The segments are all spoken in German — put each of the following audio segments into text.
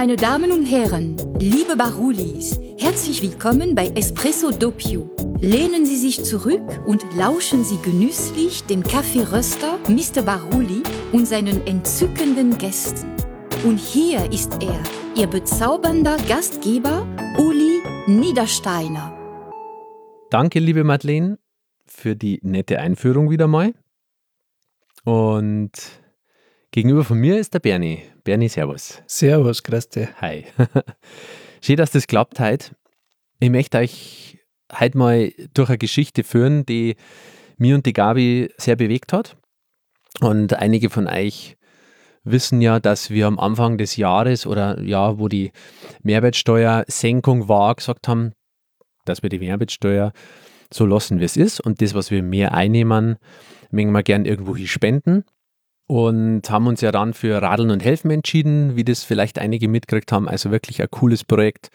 Meine Damen und Herren, liebe Barulis, herzlich willkommen bei Espresso Doppio. Lehnen Sie sich zurück und lauschen Sie genüsslich dem Kaffeeröster Mr. Baruli und seinen entzückenden Gästen. Und hier ist er, Ihr bezaubernder Gastgeber Uli Niedersteiner. Danke, liebe Madeleine, für die nette Einführung wieder mal. Und gegenüber von mir ist der Bernie. Bernie, servus. Servus, Christi. Hi. Schön, dass das klappt heute. Ich möchte euch heute mal durch eine Geschichte führen, die mir und die Gabi sehr bewegt hat. Und einige von euch wissen ja, dass wir am Anfang des Jahres oder ja, wo die Mehrwertsteuersenkung war, gesagt haben, dass wir die Mehrwertsteuer so lassen, wie es ist und das, was wir mehr einnehmen, mögen wir gern irgendwo hier spenden und haben uns ja dann für Radeln und Helfen entschieden, wie das vielleicht einige mitgekriegt haben. Also wirklich ein cooles Projekt,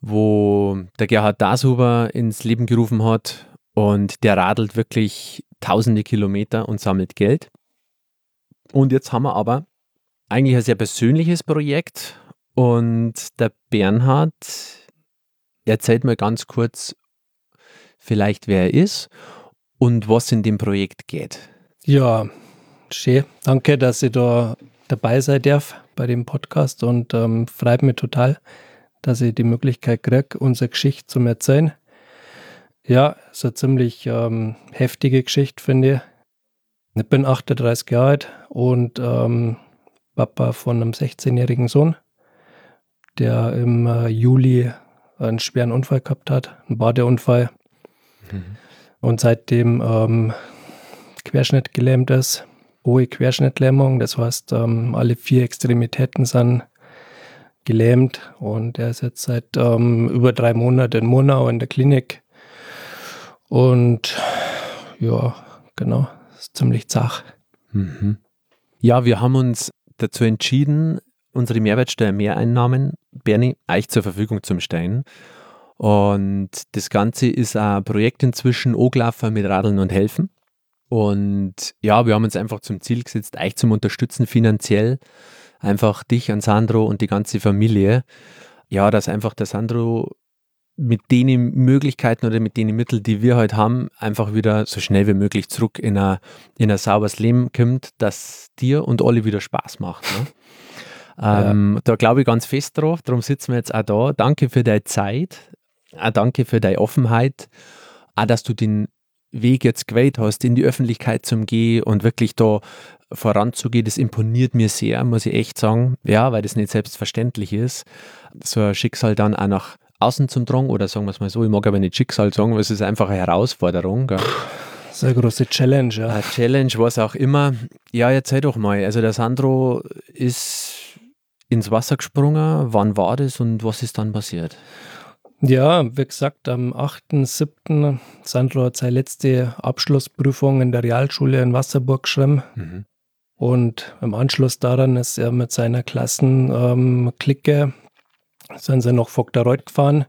wo der Gerhard Dashuber ins Leben gerufen hat und der radelt wirklich tausende Kilometer und sammelt Geld. Und jetzt haben wir aber eigentlich ein sehr persönliches Projekt und der Bernhard erzählt mal ganz kurz vielleicht, wer er ist und was in dem Projekt geht. Ja, schön. Danke, dass ich da dabei sein darf bei dem Podcast und ähm, freut mich total, dass ich die Möglichkeit kriege, unsere Geschichte zu erzählen. Ja, ist eine ziemlich ähm, heftige Geschichte, finde ich. Ich bin 38 Jahre alt und ähm, Papa von einem 16-jährigen Sohn, der im äh, Juli einen schweren Unfall gehabt hat, einen Badeunfall. Mhm. Und seitdem ähm, Querschnitt gelähmt ist, hohe Querschnittlähmung, das heißt, ähm, alle vier Extremitäten sind gelähmt und er ist jetzt seit ähm, über drei Monaten in Murnau in der Klinik. Und ja, genau ziemlich zach. Mhm. Ja, wir haben uns dazu entschieden, unsere Mehrwertsteuer-Mehreinnahmen, Bernie, euch zur Verfügung zu stellen. Und das Ganze ist ein Projekt inzwischen Oglaffer mit Radeln und Helfen. Und ja, wir haben uns einfach zum Ziel gesetzt, euch zum Unterstützen finanziell. Einfach dich an Sandro und die ganze Familie. Ja, dass einfach der Sandro mit den Möglichkeiten oder mit den Mitteln, die wir heute haben, einfach wieder so schnell wie möglich zurück in ein, in ein sauberes Leben kommt, dass dir und alle wieder Spaß macht. Ne? Ähm, ja. Da glaube ich ganz fest drauf, darum sitzen wir jetzt auch da. Danke für deine Zeit, auch danke für deine Offenheit, auch dass du den Weg jetzt gewählt hast, in die Öffentlichkeit zu gehen und wirklich da voranzugehen, das imponiert mir sehr, muss ich echt sagen. Ja, weil das nicht selbstverständlich ist, so ein Schicksal dann auch nach außen zum Drang oder sagen wir es mal so, ich mag aber nicht Schicksal sagen, weil es ist einfach eine Herausforderung. Gell? Eine große Challenge, ja. Eine Challenge, was auch immer. Ja, erzähl doch mal. Also der Sandro ist ins Wasser gesprungen. Wann war das und was ist dann passiert? Ja, wie gesagt, am 8.7. Sandro hat seine letzte Abschlussprüfung in der Realschule in Wasserburg geschrieben. Mhm. Und im Anschluss daran ist er mit seiner Klassenklicke ähm, sind sie nach Vogtereuth gefahren.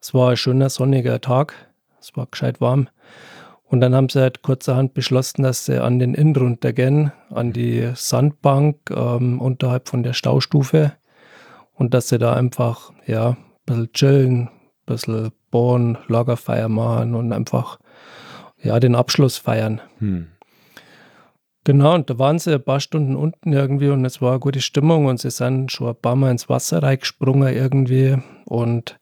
Es war ein schöner sonniger Tag. Es war gescheit warm. Und dann haben sie halt kurzerhand beschlossen, dass sie an den Inn runtergehen, an die Sandbank ähm, unterhalb von der Staustufe. Und dass sie da einfach, ja, ein bisschen chillen, bisschen bohren, Lagerfeier machen und einfach, ja, den Abschluss feiern. Hm. Genau, und da waren sie ein paar Stunden unten irgendwie und es war eine gute Stimmung und sie sind schon ein paar Mal ins Wasser reingesprungen irgendwie und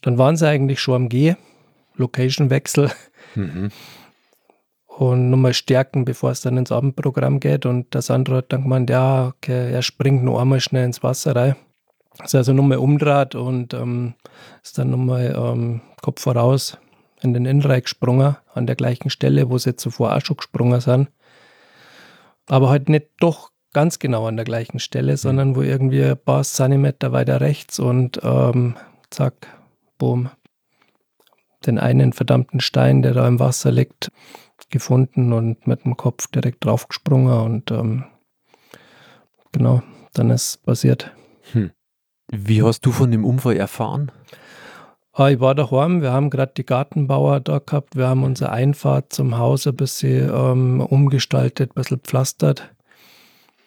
dann waren sie eigentlich schon am G, Location-Wechsel mhm. und nochmal stärken, bevor es dann ins Abendprogramm geht und der Sandro hat dann gemeint, ja, okay, er springt noch einmal schnell ins Wasser rein. Ist also nochmal umdreht und ähm, ist dann nochmal ähm, Kopf voraus in den Innenreich gesprungen, an der gleichen Stelle, wo sie zuvor auch schon gesprungen sind aber halt nicht doch ganz genau an der gleichen Stelle, mhm. sondern wo irgendwie ein paar Zentimeter weiter rechts und ähm, zack, boom, den einen verdammten Stein, der da im Wasser liegt, gefunden und mit dem Kopf direkt draufgesprungen und ähm, genau, dann ist passiert. Hm. Wie hast du von dem Unfall erfahren? Ah, ich war daheim, wir haben gerade die Gartenbauer da gehabt, wir haben unsere Einfahrt zum Haus ein bisschen ähm, umgestaltet, ein bisschen pflastert.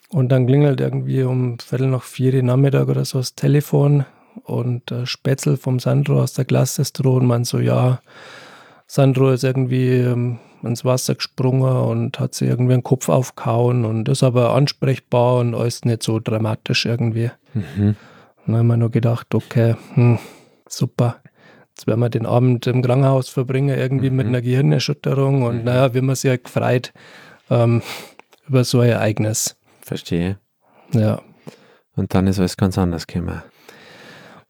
Und dann klingelt irgendwie um Viertel nach vier Nachmittag oder so das Telefon und äh, Spätzl vom Sandro aus der Klasse ist und man so, ja, Sandro ist irgendwie ähm, ins Wasser gesprungen und hat sich irgendwie den Kopf aufgehauen und ist aber ansprechbar und alles nicht so dramatisch irgendwie. Mhm. Dann haben wir nur gedacht, okay, hm, super. Jetzt werden wir den Abend im Krankenhaus verbringen, irgendwie mhm. mit einer Gehirnerschütterung und mhm. naja, wir haben uns ja gefreut ähm, über so ein Ereignis. Verstehe. Ja. Und dann ist alles ganz anders gekommen.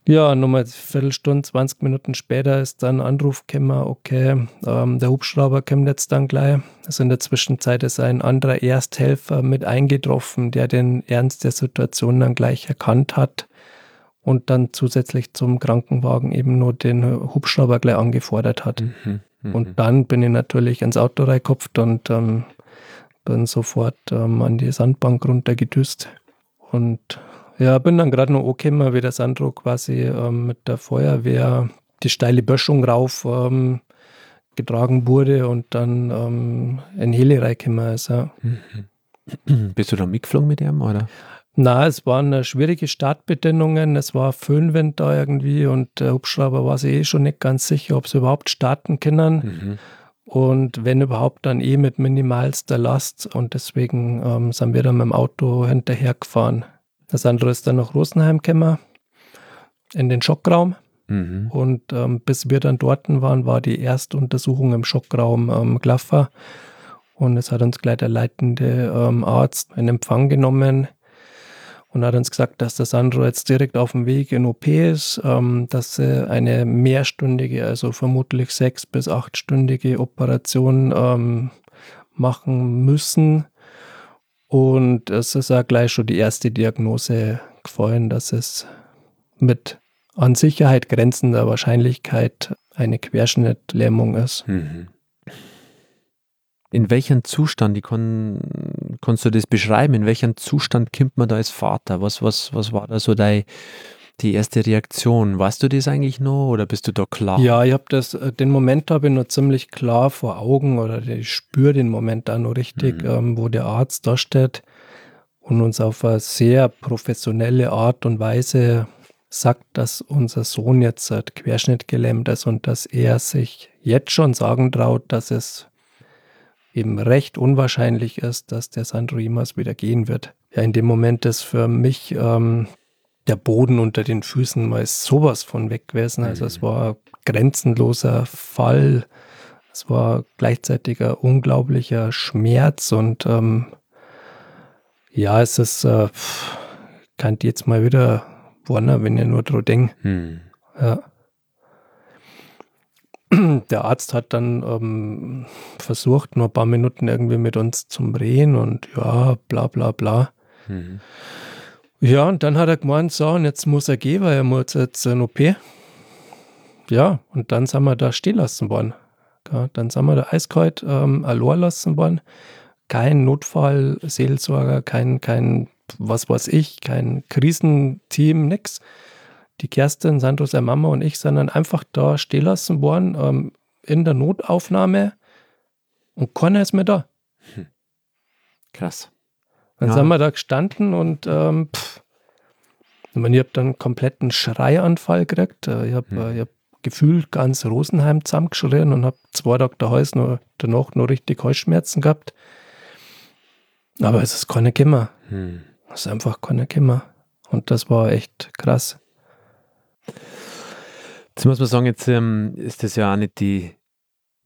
Ja, nochmal eine Viertelstunde, 20 Minuten später ist dann ein Anruf gekommen, okay, ähm, der Hubschrauber kommt jetzt dann gleich. Also in der Zwischenzeit ist ein anderer Ersthelfer mit eingetroffen, der den Ernst der Situation dann gleich erkannt hat und dann zusätzlich zum Krankenwagen eben nur den Hubschrauber gleich angefordert hat. Mhm, mh. Und dann bin ich natürlich ins Auto reingekopft und ähm, bin sofort ähm, an die Sandbank runtergedüst und ja, bin dann gerade noch angekommen, wie der Sandro quasi ähm, mit der Feuerwehr die steile Böschung rauf ähm, getragen wurde und dann ähm, in Heli reingekommen ist. Ja. Mhm. Bist du da mitgeflogen mit ihm, oder? Na, es waren äh, schwierige Startbedingungen, es war Föhnwind da irgendwie und der Hubschrauber war sich eh schon nicht ganz sicher, ob sie überhaupt starten können. Mhm. Und wenn überhaupt, dann eh mit minimalster Last. Und deswegen ähm, sind wir dann mit dem Auto hinterhergefahren. Das andere ist dann nach Rosenheim gekommen, in den Schockraum. Mhm. Und ähm, bis wir dann dort waren, war die erste Untersuchung im Schockraum ähm, Glaffer. Und es hat uns gleich der leitende ähm, Arzt in Empfang genommen und hat uns gesagt, dass der Sandro jetzt direkt auf dem Weg in OP ist, ähm, dass sie eine mehrstündige, also vermutlich sechs- bis achtstündige Operation ähm, machen müssen und es ist auch gleich schon die erste Diagnose gefallen, dass es mit an Sicherheit grenzender Wahrscheinlichkeit eine Querschnittlähmung ist. Mhm. In welchem Zustand, ich kann, kannst du das beschreiben, in welchem Zustand kommt man da als Vater? Was, was, was war da so dein, die erste Reaktion. Weißt du das eigentlich noch oder bist du da klar? Ja, ich habe das, äh, den Moment habe ich noch ziemlich klar vor Augen oder ich spüre den Moment da noch richtig, mhm. ähm, wo der Arzt da steht und uns auf eine sehr professionelle Art und Weise sagt, dass unser Sohn jetzt halt querschnittgelähmt ist und dass er sich jetzt schon sagen traut, dass es eben recht unwahrscheinlich ist, dass der Sandro jemals wieder gehen wird. Ja, in dem Moment ist für mich ähm, der Boden unter den Füßen mal sowas von weg gewesen. Also es mhm. war grenzenloser Fall. Es war gleichzeitig ein unglaublicher Schmerz und ähm, ja, es ist, äh, kann jetzt mal wieder wohnen, wenn ihr nur dran denkt. Hm. Ja. Der Arzt hat dann ähm, versucht, nur ein paar Minuten irgendwie mit uns zu reden und ja, bla bla bla. Hm. Ja, und dann hat er gemeint, so, und jetzt muss er gehen, weil er muss jetzt ein OP. Ja, und dann sind wir da stehen lassen worden. Ja, dann sind wir da eiskalt ähm, allein lassen worden. Kein Notfallseelsorger, kein, kein, was weiß ich, kein Krisenteam, nix. Die Kerstin, Sandro, seine Mama und ich sind dann einfach da stehen lassen worden, ähm, in der Notaufnahme und keiner ist mehr da. Hm. Krass. Dann ja. sind wir da gestanden und ähm, pff, ich, meine, ich habe dann einen kompletten Schreianfall gekriegt. Äh, ich habe hm. Äh, hab gefühlt ganz Rosenheim zusammengeschrien und habe zwei Tage daheim danach noch richtig Halsschmerzen gehabt. Aber es ist keine Kimmer. Hm. Es ist einfach keine Kimmer. Und das war echt krass. Jetzt muss man sagen, jetzt ähm, ist das ja auch nicht die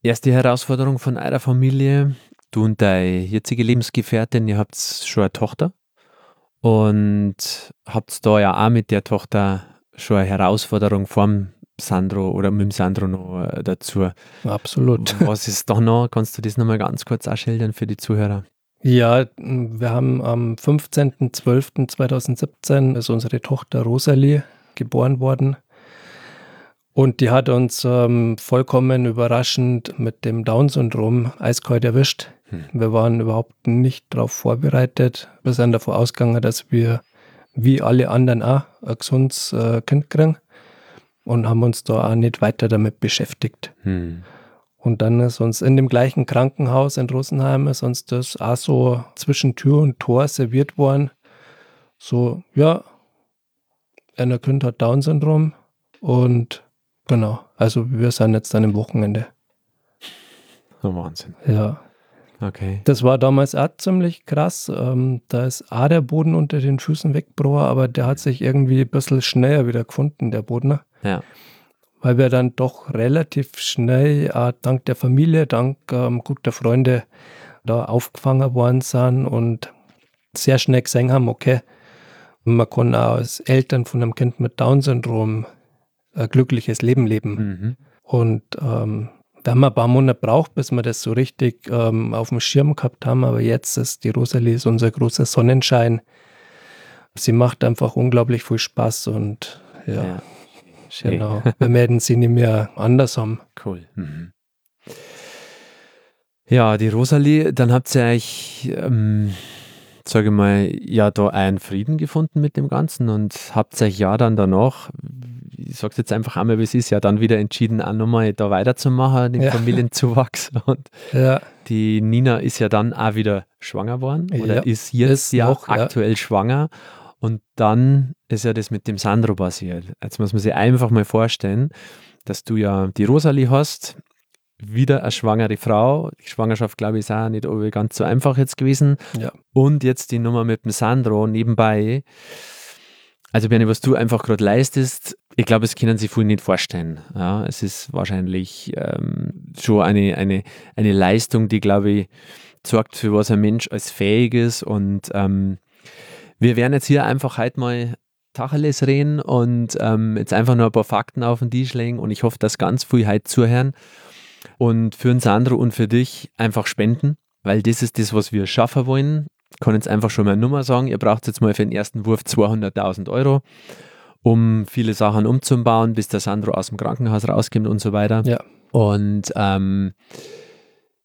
erste Herausforderung von eurer Familie. Du und deine jetzige Lebensgefährtin, ihr habt schon eine Tochter und habt da ja auch mit der Tochter schon eine Herausforderung vom Sandro oder mit dem Sandro noch äh, dazu. Absolut. Was ist da noch? Kannst du das nochmal ganz kurz ausschildern für die Zuhörer? Ja, wir haben am 15.12.2017 ist unsere Tochter Rosalie geboren worden. Und die hat uns ähm, vollkommen überraschend mit dem Down-Syndrom eiskalt erwischt. Hm. Wir waren überhaupt nicht darauf vorbereitet. Wir sind davon ausgegangen, dass wir wie alle anderen auch ein gesundes äh, Kind kriegen und haben uns da auch nicht weiter damit beschäftigt. Hm. Und dann ist uns in dem gleichen Krankenhaus in Rosenheim ist uns das auch so zwischen Tür und Tor serviert worden. So, ja, einer Kind hat Down-Syndrom und genau, also wir sind jetzt dann im Wochenende. Oh, Wahnsinn. Ja. Okay. Das war damals auch ziemlich krass. Ähm, da ist auch der Boden unter den Füßen weggebrochen, aber der hat sich irgendwie ein bisschen schneller wieder gefunden, der Boden. Ja. Weil wir dann doch relativ schnell, äh, dank der Familie, dank ähm, guter Freunde, da aufgefangen worden sind und sehr schnell gesehen haben, okay, man kann auch als Eltern von einem Kind mit Down-Syndrom ein glückliches Leben leben. Mhm. Und ähm, da haben wir ein paar Monate braucht, bis wir das so richtig ähm, auf dem Schirm gehabt haben. Aber jetzt ist die Rosalie ist unser großer Sonnenschein. Sie macht einfach unglaublich viel Spaß und ja, Ja. genau. Wir werden sie nicht mehr anders haben. Cool. Mhm. Ja, die Rosalie, dann habt ihr euch, ähm, sage ich mal, ja, da einen Frieden gefunden mit dem Ganzen und habt euch ja dann danach, ich sag's jetzt einfach einmal, wie es ist, ja dann wieder entschieden, auch nochmal da weiterzumachen, den Ja. Familienzuwachs. Und Ja, die Nina ist ja dann auch wieder schwanger worden oder Ja, ist jetzt ist ja noch, ja. aktuell schwanger. Und dann ist ja das mit dem Sandro passiert. Jetzt muss man sich einfach mal vorstellen, dass du ja die Rosalie hast, wieder eine schwangere Frau. Die Schwangerschaft, glaube ich, ist auch nicht ganz so einfach jetzt gewesen. Ja. Und jetzt die Nummer mit dem Sandro nebenbei. Also, Bernie, was du einfach gerade leistest, ich glaube, es können sich viele nicht vorstellen. Ja, es ist wahrscheinlich ähm, schon eine, eine, eine Leistung, die, glaube ich, sorgt, für was ein Mensch als fähig ist. Und ähm, wir werden jetzt hier einfach heute mal Tacheles reden und ähm, jetzt einfach nur ein paar Fakten auf den Tisch legen. Und ich hoffe, dass ganz viel heute zuhören und für den Sandro und für dich einfach spenden, weil das ist das, was wir schaffen wollen. Ich kann jetzt einfach schon mal eine Nummer sagen. Ihr braucht jetzt mal für den ersten Wurf 200.000 Euro, um viele Sachen umzubauen, bis der Sandro aus dem Krankenhaus rauskommt und so weiter. Ja. Und ähm,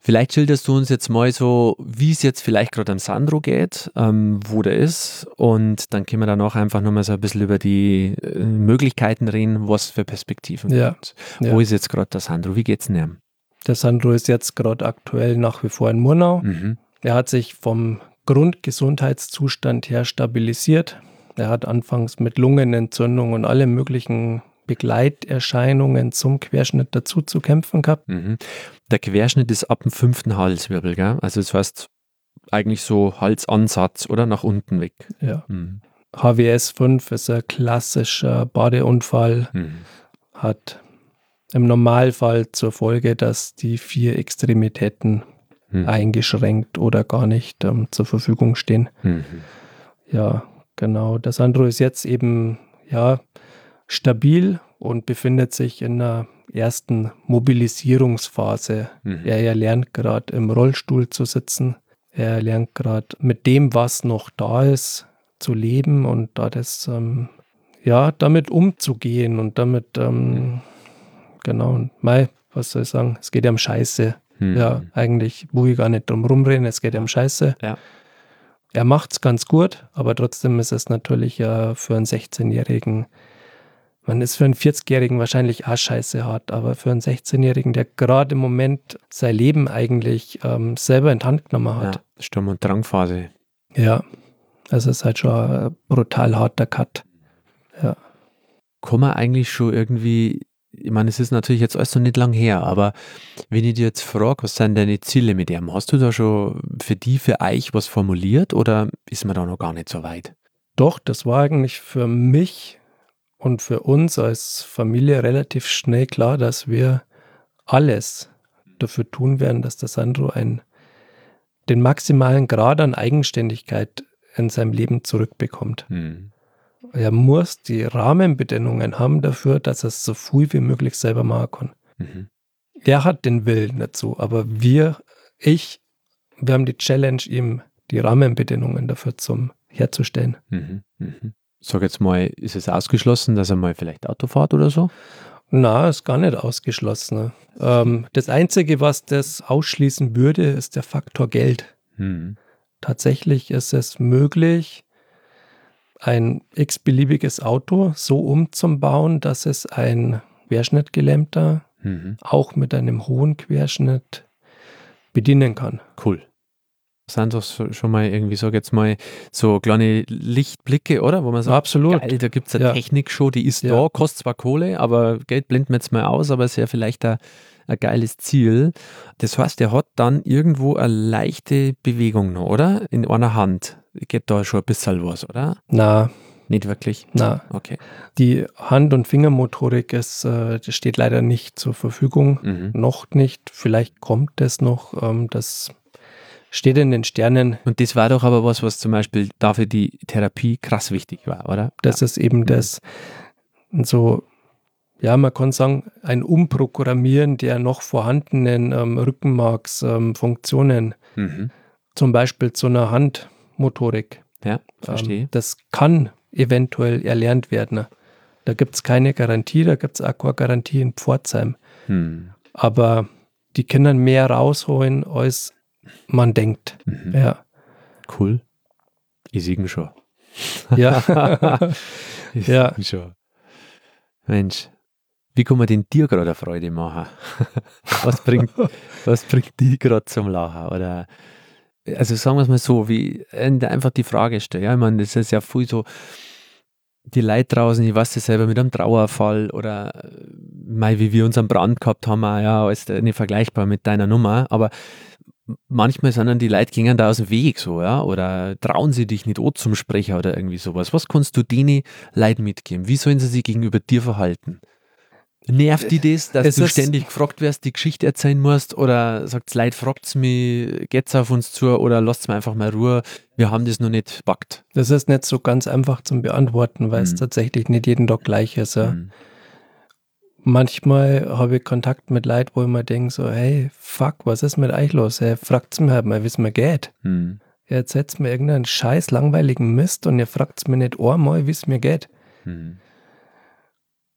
vielleicht schilderst du uns jetzt mal so, wie es jetzt vielleicht gerade am Sandro geht, ähm, wo der ist. Und dann können wir danach einfach nochmal so ein bisschen über die äh, Möglichkeiten reden, was für Perspektiven Ja. gibt. Ja. Wo ist jetzt gerade der Sandro? Wie geht's denn ihm? Der Sandro ist jetzt gerade aktuell nach wie vor in Murnau. Mhm. Er hat sich vom Grundgesundheitszustand her stabilisiert. Er hat anfangs mit Lungenentzündung und alle möglichen Begleiterscheinungen zum Querschnitt dazu zu kämpfen gehabt. Mhm. Der Querschnitt ist ab dem fünften Halswirbel, gell? Also das heißt eigentlich so Halsansatz oder nach unten weg. Ja. Mhm. HWS 5 ist ein klassischer Badeunfall, Mhm. hat im Normalfall zur Folge, dass die vier Extremitäten Mhm. eingeschränkt oder gar nicht ähm, zur Verfügung stehen. Mhm. Ja, genau. Der Sandro ist jetzt eben ja stabil und befindet sich in einer ersten Mobilisierungsphase. Mhm. Er, er lernt gerade im Rollstuhl zu sitzen. Er lernt gerade mit dem, was noch da ist, zu leben und da das ähm, ja damit umzugehen und damit ähm, genau. Und mei, was soll ich sagen? Es geht ja um Scheiße. Mhm. Ja, eigentlich will ich gar nicht drum rumreden, es geht um Scheiße. Ja. Er macht es ganz gut, aber trotzdem ist es natürlich ja für einen 16-Jährigen, man ist für einen 40-Jährigen wahrscheinlich auch scheiße hart, aber für einen 16-Jährigen, der gerade im Moment sein Leben eigentlich ähm, selber in die Hand genommen Ja, hat. Sturm- und Drangphase. Ja. Also es ist halt schon ein brutal harter Cut. Kann man eigentlich schon irgendwie, ich meine, es ist natürlich jetzt alles noch nicht lang her, aber wenn ich dir jetzt frage, was sind deine Ziele mit ihm, hast du da schon für die, für euch was formuliert oder ist man da noch gar nicht so weit? Doch, das war eigentlich für mich und für uns als Familie relativ schnell klar, dass wir alles dafür tun werden, dass der Sandro ein, den maximalen Grad an Eigenständigkeit in seinem Leben zurückbekommt. Hm. Er muss die Rahmenbedingungen haben dafür, dass er es so viel wie möglich selber machen kann. Mhm. Er hat den Willen dazu, aber wir, ich, wir haben die Challenge, ihm die Rahmenbedingungen dafür zum herzustellen. Mhm. Mhm. Sag jetzt mal, ist es ausgeschlossen, dass er mal vielleicht Auto fährt oder so? Na, ist gar nicht ausgeschlossen. Ähm, das Einzige, was das ausschließen würde, ist der Faktor Geld. Hm. Tatsächlich ist es möglich, ein x-beliebiges Auto so umzubauen, dass es ein Querschnittgelähmter mhm. auch mit einem hohen Querschnitt bedienen kann. Cool. Sind das schon mal irgendwie, sag jetzt mal, so kleine Lichtblicke, oder? Wo man sagt, Absolut. Geil, da gibt es eine ja. Technikshow, die ist ja. da, kostet zwar Kohle, aber Geld blenden wir jetzt mal aus, aber ist ja vielleicht ein, ein geiles Ziel. Das heißt, er hat dann irgendwo eine leichte Bewegung noch, oder? In einer Hand. Geht da schon ein bisschen was, oder? Na, nicht wirklich? Na, okay. Die Hand- und Fingermotorik ist, äh, steht leider nicht zur Verfügung. Mhm. Noch nicht. Vielleicht kommt es noch. Ähm, das steht in den Sternen. Und das war doch aber was, was zum Beispiel dafür die Therapie krass wichtig war, oder? Das ja. ist eben mhm. das. So, ja, man kann sagen, ein Umprogrammieren der noch vorhandenen ähm, Rückenmarksfunktionen. Ähm, mhm. Zum Beispiel zu einer Handmotorik. Ja, verstehe. Ähm, das kann eventuell erlernt werden. Da gibt es keine Garantie, da gibt es auch keine Garantie in Pforzheim. Hm. Aber die können mehr rausholen, als man denkt. Mhm. Ja. Cool. Ich sehe schon. Ja. ich ja. schon. Mensch, wie kann man den dir gerade Freude machen? was bringt, was bringt die gerade zum Lachen? Oder also sagen wir es mal so, wie einfach die Frage stellen. Ja, ich meine, das ist ja viel so, die Leute draußen, ich weiß das selber mit einem Trauerfall oder äh, mal wie wir unseren Brand gehabt haben, ja, ist nicht vergleichbar mit deiner Nummer, aber manchmal sind dann die Leute gingen da aus dem Weg so, ja, oder trauen sie dich nicht zum Sprecher oder irgendwie sowas. Was kannst du denen Leuten mitgeben? Wie sollen sie sich gegenüber dir verhalten? Nervt die das, dass es du ständig gefragt wirst, die Geschichte erzählen musst? Oder sagt Leid, fragt es mich, geht's auf uns zu oder lasst es mir einfach mal Ruhe? Wir haben das noch nicht backt. Das ist nicht so ganz einfach zum Beantworten, weil mhm. es tatsächlich nicht jeden Tag gleich ist. Ja. Mhm. Manchmal habe ich Kontakt mit Leuten, wo ich mir denke, so, hey, fuck, was ist mit euch los? Hey, fragt mir halt mal, wie es mir geht. Mhm. Ihr erzählt mir irgendeinen scheiß langweiligen Mist und ihr fragt mir nicht einmal, wie es mir geht. Mhm.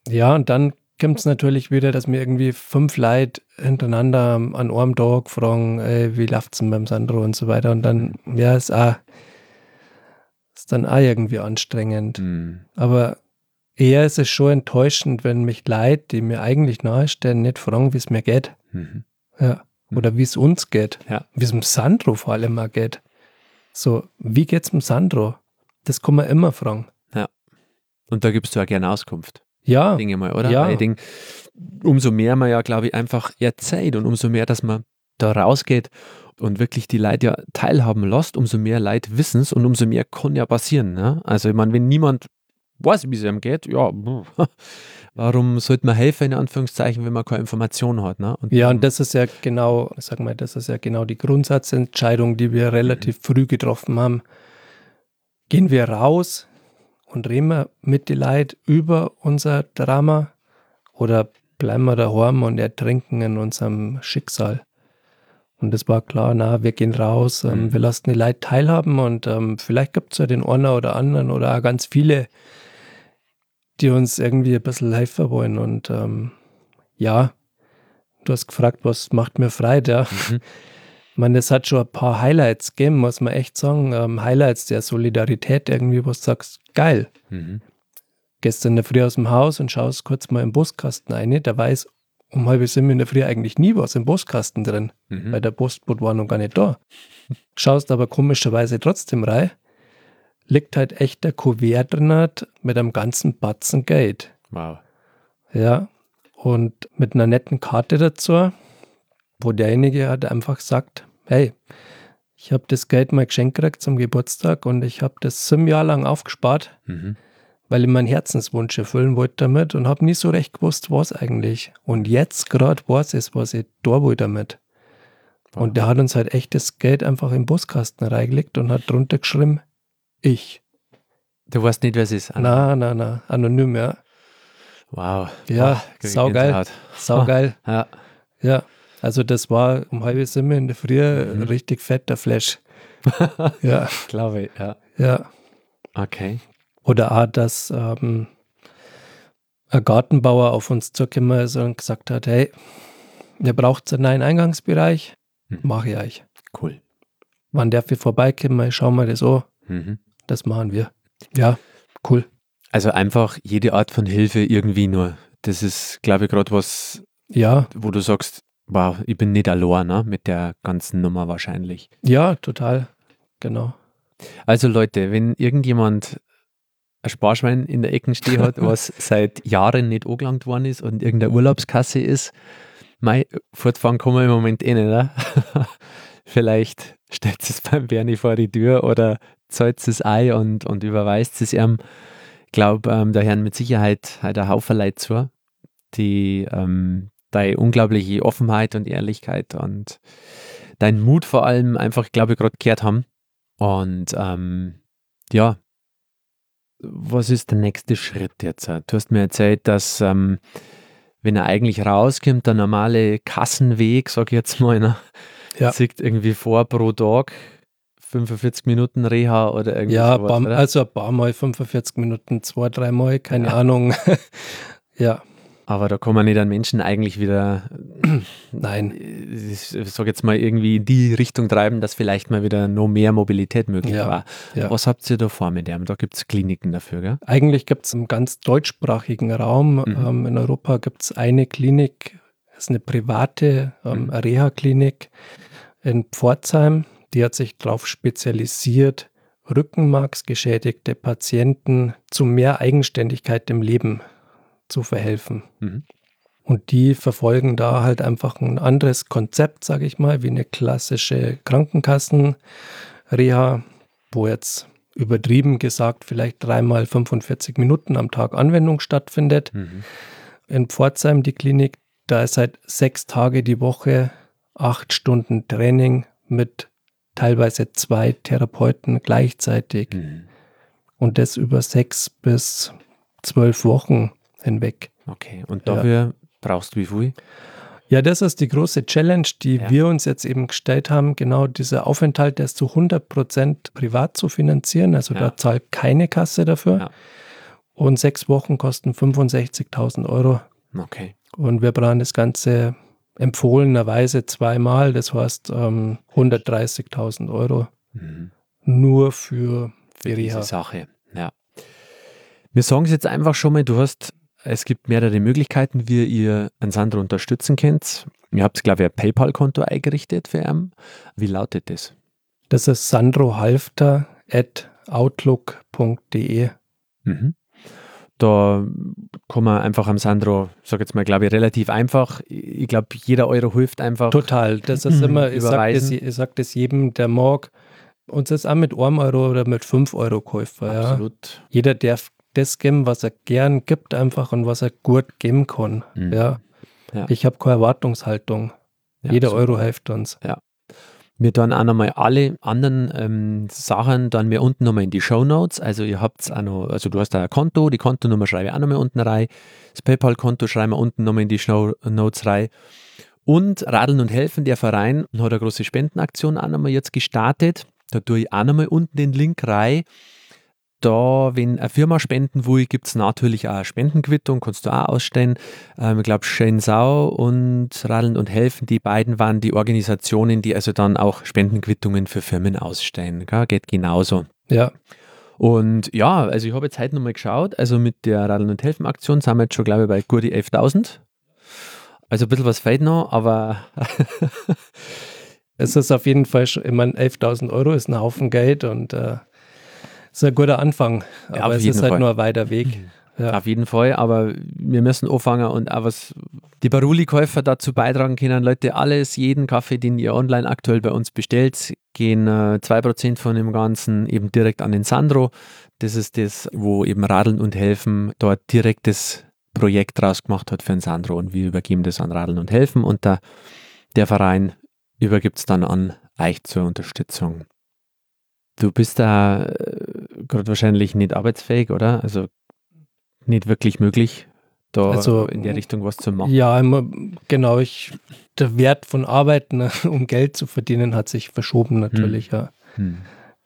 Ja, und dann kommt es natürlich wieder, dass mir irgendwie fünf Leute hintereinander an einem Tag fragen, ey, wie läuft es denn beim Sandro und so weiter. Und dann, ja, ist auch, ist dann auch irgendwie anstrengend. Mhm. Aber eher ist es schon enttäuschend, wenn mich Leute, die mir eigentlich nahestehen, nicht fragen, wie es mir geht. Mhm. Ja. Mhm. Oder wie es uns geht. Ja. Wie es dem Sandro vor allem mal geht. So, wie geht's dem Sandro? Das kann man immer fragen. Ja. Und da gibst du ja gerne Auskunft. Ja. Dinge mal, oder? Ja. ich denke, umso mehr man ja, glaube ich, einfach erzählt und umso mehr, dass man da rausgeht und wirklich die Leute ja teilhaben lässt, umso mehr Leute wissen es und umso mehr kann ja passieren. Ne? Also, ich meine, wenn niemand weiß, wie es ihm geht, ja, warum sollte man helfen, in Anführungszeichen, wenn man keine Information hat? Ne? Und ja, und das ist ja genau, sag mal, das ist ja genau die Grundsatzentscheidung, die wir relativ mhm. früh getroffen haben. Gehen wir raus, und reden wir mit den Leuten über unser Drama oder bleiben wir daheim und ertrinken in unserem Schicksal? Und es war klar, na, wir gehen raus, ähm, mhm. wir lassen die Leute teilhaben und ähm, vielleicht gibt es ja den einen oder anderen oder auch ganz viele, die uns irgendwie ein bisschen helfen wollen. Und ähm, ja, du hast gefragt, was macht mir Freude? Ja. Mhm. Meine, es hat schon ein paar Highlights gegeben, muss man echt sagen. Ähm, Highlights der Solidarität irgendwie, wo du sagst, geil. Mhm. Gestern in der Früh aus dem Haus und schaust kurz mal im Buskasten rein. Da weiß um halb sieben in der Früh eigentlich nie was im Buskasten drin, mhm. weil der Postboot war noch gar nicht da. Schaust aber komischerweise trotzdem rein, liegt halt echt der Kuvert drin mit einem ganzen Batzen Geld. Wow. Ja, und mit einer netten Karte dazu wo derjenige hat einfach sagt, hey, ich habe das Geld mal geschenkt gekriegt zum Geburtstag und ich habe das sieben Jahre lang aufgespart, mhm. weil ich meinen Herzenswunsch erfüllen wollte damit und habe nie so recht gewusst, was eigentlich. Und jetzt gerade weiß ich, was ich da will damit. Wow. Und der hat uns halt echt das Geld einfach im Buskasten reingelegt und hat drunter geschrieben, ich. Du weißt nicht, wer es ist? Nein, nein, nein, anonym, ja. Wow. Ja, oh, saugeil. Saugeil. ja. Ja. Also das war um halb sieben in der Früh mhm. richtig fetter Flash. ja. Glaube ich, ja. Ja. Okay. Oder auch, dass ähm, ein Gartenbauer auf uns zugekommen ist und gesagt hat, hey, ihr braucht einen neuen Eingangsbereich, mhm. mache ich euch. Cool. Wann darf ich vorbeikommen, schauen wir das an. Mhm. Das machen wir. Ja, cool. Also einfach jede Art von Hilfe irgendwie nur. Das ist, glaube ich, gerade was Ja. Wo du sagst, wow, ich bin nicht allein ne, mit der ganzen Nummer wahrscheinlich. Ja, total. Genau. Also Leute, wenn irgendjemand ein Sparschwein in der Ecke stehen hat, was seit Jahren nicht angelangt worden ist und irgendeine Urlaubskasse ist, mei, fortfahren kann man im Moment eh nicht. Ne? Vielleicht stellt es beim Bernie vor die Tür oder zahlt es Ei und, und überweist es ihm. Ich glaube, ähm, da hören mit Sicherheit halt ein Haufen Leute zu, die ähm, deine unglaubliche Offenheit und Ehrlichkeit und deinen Mut vor allem einfach, glaube ich, gerade gehört haben. Und ähm, ja, was ist der nächste Schritt jetzt? Du hast mir erzählt, dass ähm, wenn er eigentlich rauskommt, der normale Kassenweg, sag ich jetzt mal, ne, ja. sieht irgendwie vor pro Tag 45 Minuten Reha oder irgendwie Ja, sowas, paar, also ein paar Mal 45 Minuten, zwei, dreimal, keine ja. Ahnung. ja. Aber da kann man nicht an Menschen eigentlich wieder, nein, ich sage jetzt mal irgendwie in die Richtung treiben, dass vielleicht mal wieder noch mehr Mobilität möglich ja, war. Ja. Was habt ihr da vor mit dem? Da gibt es Kliniken dafür, gell? Eigentlich gibt es im ganz deutschsprachigen Raum, mhm. ähm, in Europa gibt es eine Klinik, das ist eine private ähm, mhm. Reha-Klinik in Pforzheim, die hat sich darauf spezialisiert, rückenmarksgeschädigte Patienten zu mehr Eigenständigkeit im Leben zu verhelfen. Mhm. Und die verfolgen da halt einfach ein anderes Konzept, sage ich mal, wie eine klassische Krankenkassen-Reha, wo jetzt übertrieben gesagt vielleicht dreimal 45 Minuten am Tag Anwendung stattfindet. Mhm. In Pforzheim die Klinik, da ist halt sechs Tage die Woche, acht Stunden Training mit teilweise zwei Therapeuten gleichzeitig. Mhm. Und das über sechs bis zwölf Wochen hinweg. Okay, und dafür ja. brauchst du wie viel? Ja, das ist die große Challenge, die ja. wir uns jetzt eben gestellt haben. Genau dieser Aufenthalt, der ist zu 100 Prozent privat zu finanzieren. Also ja. da zahlt keine Kasse dafür. Ja. Und sechs Wochen kosten 65.000 Euro. Okay. Und wir brauchen das Ganze empfohlenerweise zweimal. Das heißt ähm, 130.000 Euro mhm. nur für, für diese Sache. Ja. Wir sagen es jetzt einfach schon mal, du hast es gibt mehrere Möglichkeiten, wie ihr einen Sandro unterstützen könnt. Ihr habt, glaube ich, ein PayPal-Konto eingerichtet für ihn. Wie lautet das? Das ist sandrohalfter.outlook.de. Mhm. Da kann man einfach am Sandro, sag jetzt mal, glaube ich, relativ einfach. Ich glaube, jeder Euro hilft einfach. Total. Das ist immer, ich sage das, sag das jedem, der mag. Uns ist auch mit einem Euro oder mit fünf Euro Käufer. Absolut. Ja. Jeder darf das geben, was er gern gibt, einfach und was er gut geben kann. Mhm. Ja. ja. Ich habe keine Erwartungshaltung. Ja, Jeder Euro hilft uns. Ja. Wir dann auch nochmal alle anderen ähm, Sachen dann mir unten nochmal in die Show Notes. Also ihr habt auch noch, also du hast da ein Konto, die Kontonummer schreibe ich auch nochmal unten rein. Das PayPal-Konto schreiben wir unten nochmal in die Show Notes rein. Und Radeln und Helfen, der Verein, hat eine große Spendenaktion auch nochmal jetzt gestartet. Da tue ich auch nochmal unten den Link rein da, wenn eine Firma spenden will, gibt es natürlich auch eine Spendenquittung, kannst du auch ausstellen. Ähm, ich glaube, Schensau und Radeln und Helfen, die beiden waren die Organisationen, die also dann auch Spendenquittungen für Firmen ausstellen. Gell? Geht genauso. Ja. Und ja, also ich habe jetzt heute nochmal geschaut, also mit der Radeln und Helfen Aktion sind wir jetzt schon, glaube ich, bei gut 11.000. Also ein bisschen was fehlt noch, aber es ist auf jeden Fall schon, ich meine, 11.000 Euro ist ein Haufen Geld und äh, ist ein guter Anfang, aber ja, es ist halt Fall. nur ein weiter Weg. Ja. Auf jeden Fall, aber wir müssen anfangen und auch was die Baruli-Käufer dazu beitragen können. Leute, alles, jeden Kaffee, den ihr online aktuell bei uns bestellt, gehen äh, 2% von dem Ganzen eben direkt an den Sandro. Das ist das, wo eben Radeln und Helfen dort direkt das Projekt draus gemacht hat für den Sandro und wir übergeben das an Radeln und Helfen und der, der Verein übergibt es dann an euch zur Unterstützung. Du bist da äh, gerade wahrscheinlich nicht arbeitsfähig, oder? Also nicht wirklich möglich, da also, in der Richtung was zu machen. Ja, genau. Ich, der Wert von Arbeiten, um Geld zu verdienen, hat sich verschoben natürlich, hm. ja. Hm.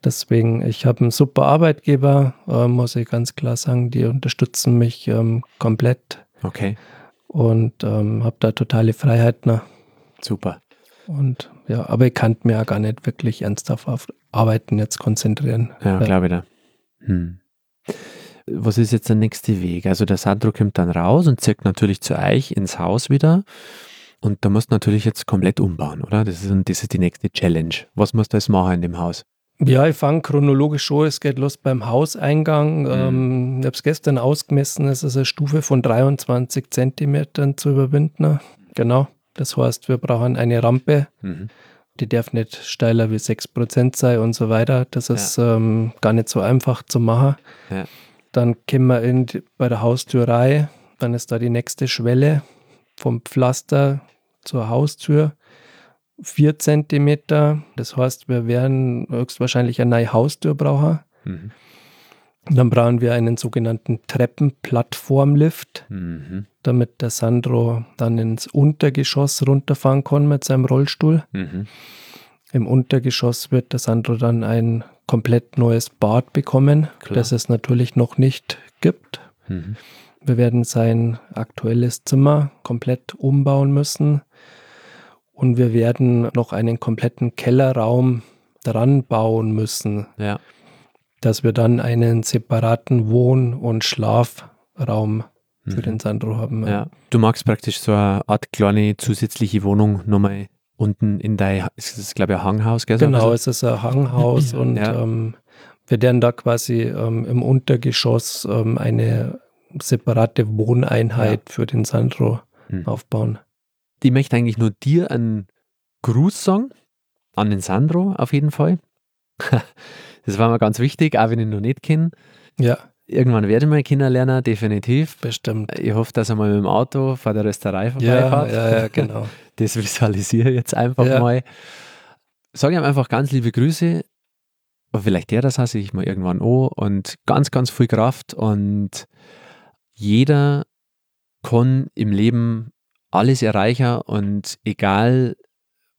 Deswegen, ich habe einen super Arbeitgeber, äh, muss ich ganz klar sagen. Die unterstützen mich ähm, komplett. Okay. Und ähm, habe da totale Freiheit. Ne? Super. Und ja, aber ich kann mir ja gar nicht wirklich ernsthaft auf Arbeiten jetzt konzentrieren. Ja, ja. glaube ich da. Hm. was ist jetzt der nächste Weg? Also der Sandro kommt dann raus und zirkt natürlich zu euch ins Haus wieder. Und da musst du natürlich jetzt komplett umbauen, oder? Das ist, das ist die nächste Challenge. Was musst du jetzt machen in dem Haus? Ja, ich fange chronologisch schon. Es geht los beim Hauseingang. Mhm. Ähm, ich habe es gestern ausgemessen. Es ist eine Stufe von 23 Zentimetern zu überwinden. Genau. Das heißt, wir brauchen eine Rampe. Mhm. Die darf nicht steiler wie 6% sein und so weiter. Das ist ja. ähm, gar nicht so einfach zu machen. Ja. Dann kommen wir in, bei der Haustürei. Dann ist da die nächste Schwelle vom Pflaster zur Haustür. 4 cm. Das heißt, wir werden höchstwahrscheinlich eine neue Haustür brauchen. Mhm. Dann brauchen wir einen sogenannten Treppenplattformlift, mhm. damit der Sandro dann ins Untergeschoss runterfahren kann mit seinem Rollstuhl. Mhm. Im Untergeschoss wird der Sandro dann ein komplett neues Bad bekommen, Klar. das es natürlich noch nicht gibt. Mhm. Wir werden sein aktuelles Zimmer komplett umbauen müssen und wir werden noch einen kompletten Kellerraum dran bauen müssen. Ja. Dass wir dann einen separaten Wohn- und Schlafraum für mhm. den Sandro haben. Ja. Du magst praktisch so eine Art kleine zusätzliche Wohnung nochmal unten in dein, ist das glaube ich ein Hanghaus, gell? Genau, es ist ein Hanghaus und ja. ähm, wir werden da quasi ähm, im Untergeschoss ähm, eine separate Wohneinheit ja. für den Sandro mhm. aufbauen. Die möchte eigentlich nur dir einen Gruß sagen, an den Sandro auf jeden Fall. das war mir ganz wichtig, auch wenn ich ihn noch nicht kenne. Ja. Irgendwann werde ich mal Kinder lernen, definitiv. Bestimmt. Ich hoffe, dass er mal mit dem Auto vor der Rösterei vorbeifährt. Ja, ja, ja, genau. Das visualisiere ich jetzt einfach ja. mal. Sage ihm einfach ganz liebe Grüße. Aber vielleicht der das hasse ich mal irgendwann an und ganz, ganz viel Kraft und jeder kann im Leben alles erreichen und egal,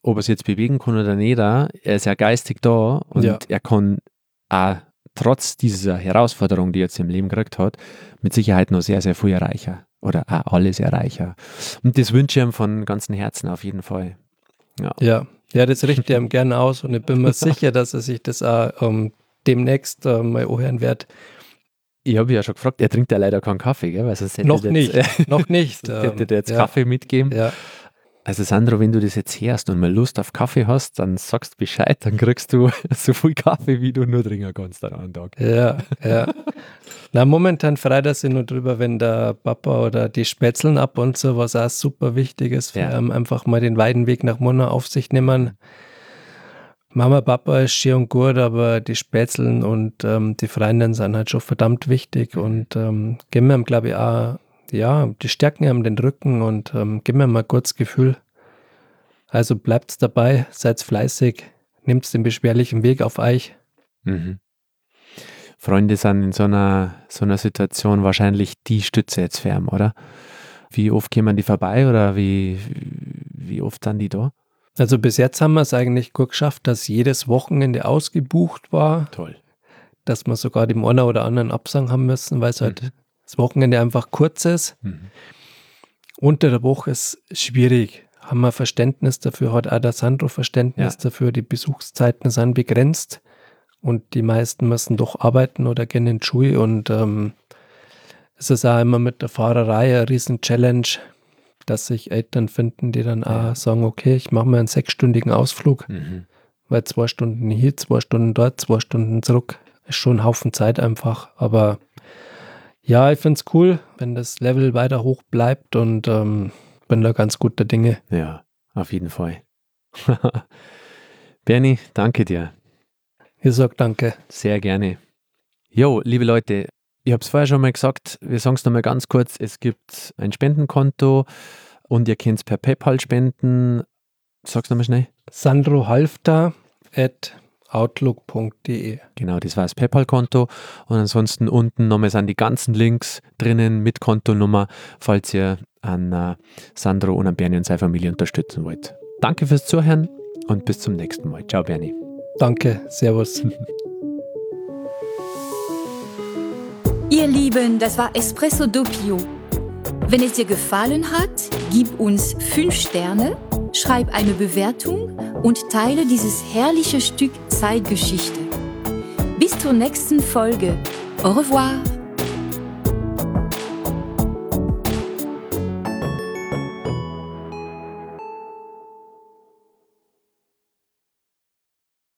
ob er es jetzt bewegen kann oder nicht, er ist ja geistig da und ja. er kann auch trotz dieser Herausforderung, die er jetzt im Leben gekriegt hat, mit Sicherheit noch sehr, sehr viel erreichen oder auch alles erreichen. Und das wünsche ich ihm von ganzem Herzen auf jeden Fall. Ja, ja, ja das richtet er ihm gerne aus und ich bin mir sicher, dass er sich das auch ähm, demnächst uh, mal anhören wird. Ich habe ja schon gefragt, er trinkt ja leider keinen Kaffee, gell? Weil sonst noch jetzt, nicht, noch nicht. hätte dir jetzt ja. Kaffee mitgeben. Ja. Also Sandro, wenn du das jetzt hörst und mal Lust auf Kaffee hast, dann sagst Bescheid, dann kriegst du so viel Kaffee, wie du nur trinken kannst an einem Tag. Ja, ja. Na, momentan freut er sich nur drüber, wenn der Papa oder die Spätzeln ab und so, was auch super wichtig ist, für ja. einfach mal den weiten Weg nach Mona auf sich nehmen. Mama, Papa ist schön und gut, aber die Spätzeln und ähm, die Freundinnen sind halt schon verdammt wichtig und ähm, geben mir, glaube ich, auch, ja, die stärken haben den Rücken und ähm, geben mir mal kurz Gefühl. Also bleibt dabei, seid fleißig, nehmt den beschwerlichen Weg auf euch. Mhm. Freunde sind in so einer, so einer Situation wahrscheinlich die Stütze jetzt für ihn, oder? Wie oft kämen die vorbei oder wie, wie oft sind die da? Also bis jetzt haben wir es eigentlich gut geschafft, dass jedes Wochenende ausgebucht war. Toll. Dass wir sogar dem einen oder anderen Absang haben müssen, weil es halt mhm. Das Wochenende einfach kurz ist. Mhm. Unter der Woche ist schwierig. Haben wir Verständnis dafür, hat auch der Sandro Verständnis ja. dafür. Die Besuchszeiten sind begrenzt und die meisten müssen doch arbeiten oder gehen in Schule und ähm, es ist auch immer mit der Fahrerei eine riesen Challenge dass sich Eltern finden, die dann ja. auch sagen, okay, ich mache mir einen sechsstündigen Ausflug, mhm. weil zwei Stunden hier, zwei Stunden dort, zwei Stunden zurück, ist schon ein Haufen Zeit einfach. Aber ja, ich finde es cool, wenn das Level weiter hoch bleibt und ähm, bin da ganz guter Dinge. Ja, auf jeden Fall. Bernie, danke dir. Ich sag danke. Sehr gerne. Jo, liebe Leute, ich habe es vorher schon mal gesagt, wir sagen es nochmal ganz kurz, es gibt ein Spendenkonto und ihr könnt es per PayPal spenden. Sag's nochmal schnell. Sandro Halfter at outlook.de. Genau, das war das PayPal-Konto. Und ansonsten unten nochmal sind die ganzen Links drinnen mit Kontonummer, falls ihr an uh, Sandro und an Bernie und seine Familie unterstützen wollt. Danke fürs Zuhören und bis zum nächsten Mal. Ciao, Bernie. Danke, Servus. Ihr Lieben, das war Espresso Doppio. Wenn es dir gefallen hat, gib uns 5 Sterne, schreib eine Bewertung und teile dieses herrliche Stück Zeitgeschichte. Bis zur nächsten Folge. Au revoir.